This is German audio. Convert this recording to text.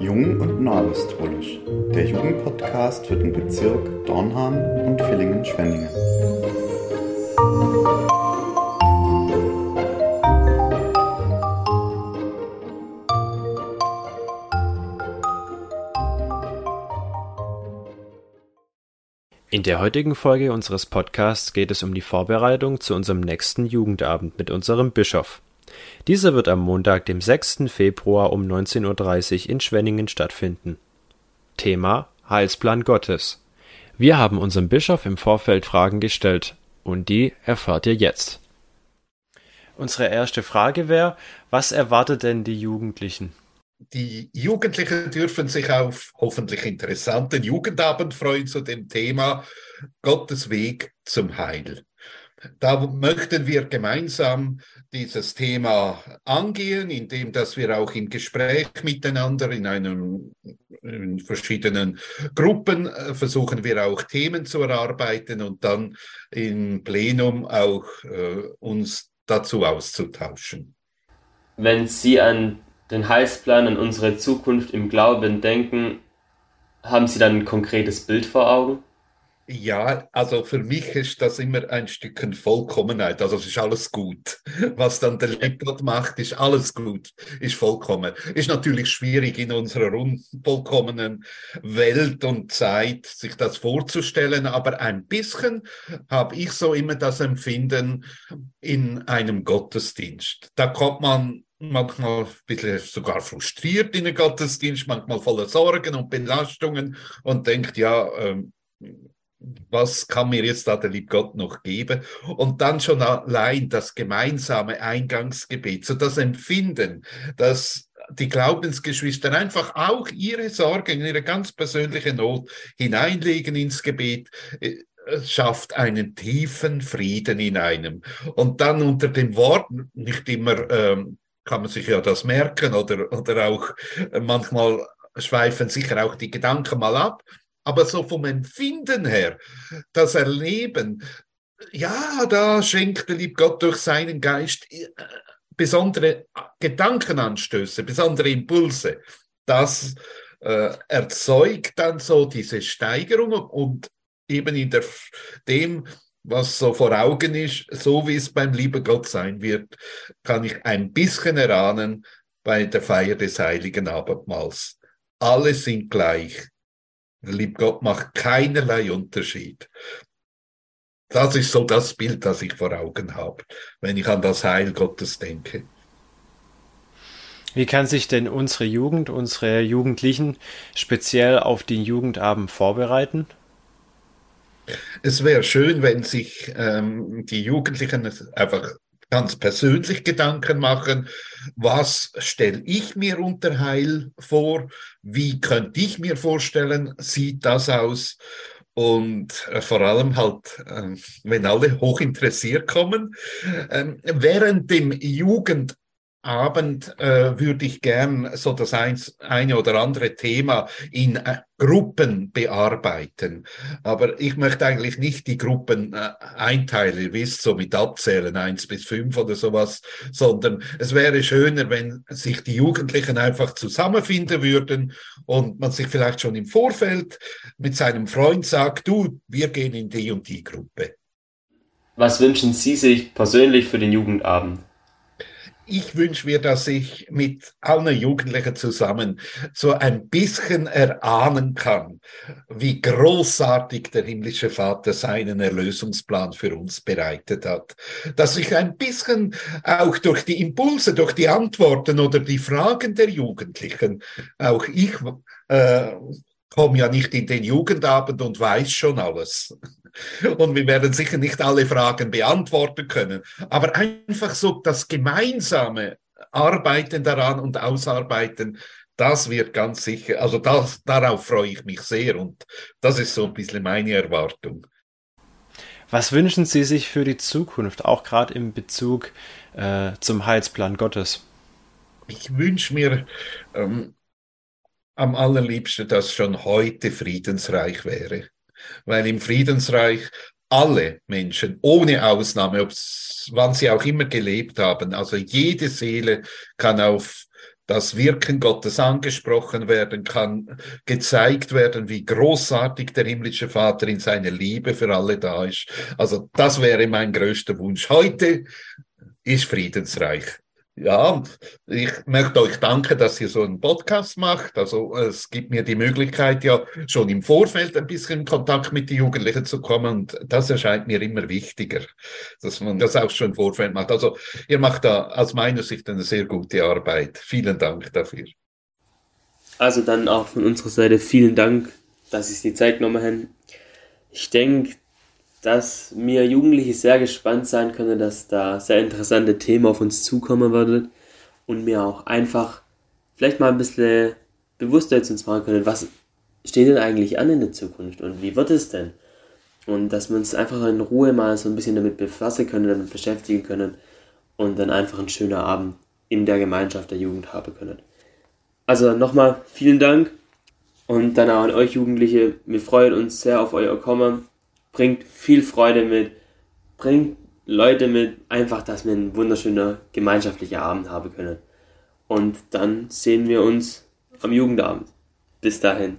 Jung und Neuapostolisch, der Jugendpodcast für den Bezirk Dornhahn und Villingen-Schwenningen. In der heutigen Folge unseres Podcasts geht es um die Vorbereitung zu unserem nächsten Jugendabend mit unserem Bischof. Dieser wird am Montag, dem 6. Februar um 19.30 Uhr in Schwenningen stattfinden. Thema Heilsplan Gottes. Wir haben unserem Bischof im Vorfeld Fragen gestellt und die erfahrt ihr jetzt. Unsere erste Frage wäre, was erwartet denn die Jugendlichen? Die Jugendlichen dürfen sich auf hoffentlich interessanten Jugendabend freuen zu dem Thema Gottes Weg zum Heil. Da möchten wir gemeinsam dieses Thema angehen, indem dass wir auch im Gespräch miteinander in einem in verschiedenen Gruppen äh, versuchen wir auch Themen zu erarbeiten und dann im Plenum auch äh, uns dazu auszutauschen. Wenn Sie an den Heilsplan, an unsere Zukunft im Glauben denken, haben Sie dann ein konkretes Bild vor Augen? Ja, also für mich ist das immer ein Stückchen Vollkommenheit. Also es ist alles gut. Was dann der Lippert macht, ist alles gut, ist vollkommen. Ist natürlich schwierig in unserer unvollkommenen Welt und Zeit, sich das vorzustellen, aber ein bisschen habe ich so immer das Empfinden in einem Gottesdienst. Da kommt man manchmal ein bisschen sogar frustriert in den Gottesdienst, manchmal voller Sorgen und Belastungen und denkt, ja, ähm, was kann mir jetzt da der liebe Gott noch geben? Und dann schon allein das gemeinsame Eingangsgebet, so das Empfinden, dass die Glaubensgeschwister einfach auch ihre Sorgen, ihre ganz persönliche Not hineinlegen ins Gebet, schafft einen tiefen Frieden in einem. Und dann unter dem Wort, nicht immer ähm, kann man sich ja das merken oder, oder auch äh, manchmal schweifen sicher auch die Gedanken mal ab, aber so vom Empfinden her, das Erleben, ja, da schenkt der liebe Gott durch seinen Geist äh, besondere Gedankenanstöße, besondere Impulse. Das äh, erzeugt dann so diese Steigerung und eben in der, dem, was so vor Augen ist, so wie es beim lieben Gott sein wird, kann ich ein bisschen erahnen bei der Feier des heiligen Abendmahls. Alle sind gleich. Der liebe Gott macht keinerlei Unterschied. Das ist so das Bild, das ich vor Augen habe, wenn ich an das Heil Gottes denke. Wie kann sich denn unsere Jugend, unsere Jugendlichen speziell auf den Jugendabend vorbereiten? Es wäre schön, wenn sich ähm, die Jugendlichen einfach ganz persönlich Gedanken machen, was stelle ich mir unter Heil vor, wie könnte ich mir vorstellen, sieht das aus? Und äh, vor allem halt, äh, wenn alle hoch interessiert kommen. Ähm, während dem Jugend Abend äh, würde ich gern so das eins, eine oder andere Thema in äh, Gruppen bearbeiten. Aber ich möchte eigentlich nicht die Gruppen äh, einteilen, ihr wisst, so mit Abzählen, eins bis fünf oder sowas, sondern es wäre schöner, wenn sich die Jugendlichen einfach zusammenfinden würden und man sich vielleicht schon im Vorfeld mit seinem Freund sagt, du, wir gehen in die und die Gruppe. Was wünschen Sie sich persönlich für den Jugendabend? Ich wünsche mir, dass ich mit allen Jugendlichen zusammen so ein bisschen erahnen kann, wie großartig der himmlische Vater seinen Erlösungsplan für uns bereitet hat. Dass ich ein bisschen auch durch die Impulse, durch die Antworten oder die Fragen der Jugendlichen, auch ich äh, komme ja nicht in den Jugendabend und weiß schon alles. Und wir werden sicher nicht alle Fragen beantworten können. Aber einfach so das gemeinsame Arbeiten daran und Ausarbeiten, das wird ganz sicher, also das, darauf freue ich mich sehr und das ist so ein bisschen meine Erwartung. Was wünschen Sie sich für die Zukunft, auch gerade im Bezug äh, zum Heilsplan Gottes? Ich wünsche mir ähm, am allerliebsten, dass schon heute Friedensreich wäre weil im Friedensreich alle Menschen, ohne Ausnahme, wann sie auch immer gelebt haben, also jede Seele kann auf das Wirken Gottes angesprochen werden kann, gezeigt werden, wie großartig der himmlische Vater in seiner Liebe für alle da ist. Also das wäre mein größter Wunsch. Heute ist Friedensreich. Ja, ich möchte euch danken, dass ihr so einen Podcast macht. Also es gibt mir die Möglichkeit, ja schon im Vorfeld ein bisschen in Kontakt mit den Jugendlichen zu kommen. Und das erscheint mir immer wichtiger, dass man das auch schon im Vorfeld macht. Also ihr macht da aus meiner Sicht eine sehr gute Arbeit. Vielen Dank dafür. Also dann auch von unserer Seite vielen Dank, dass sich die Zeit genommen haben. Ich denke, dass mir Jugendliche sehr gespannt sein können, dass da sehr interessante Themen auf uns zukommen werden und mir auch einfach vielleicht mal ein bisschen bewusster jetzt uns machen können, was steht denn eigentlich an in der Zukunft und wie wird es denn? Und dass wir uns einfach in Ruhe mal so ein bisschen damit befassen können, damit beschäftigen können und dann einfach einen schönen Abend in der Gemeinschaft der Jugend haben können. Also nochmal vielen Dank und dann auch an euch Jugendliche. Wir freuen uns sehr auf euer Kommen bringt viel Freude mit, bringt Leute mit, einfach, dass wir einen wunderschönen gemeinschaftlichen Abend haben können. Und dann sehen wir uns am Jugendabend. Bis dahin.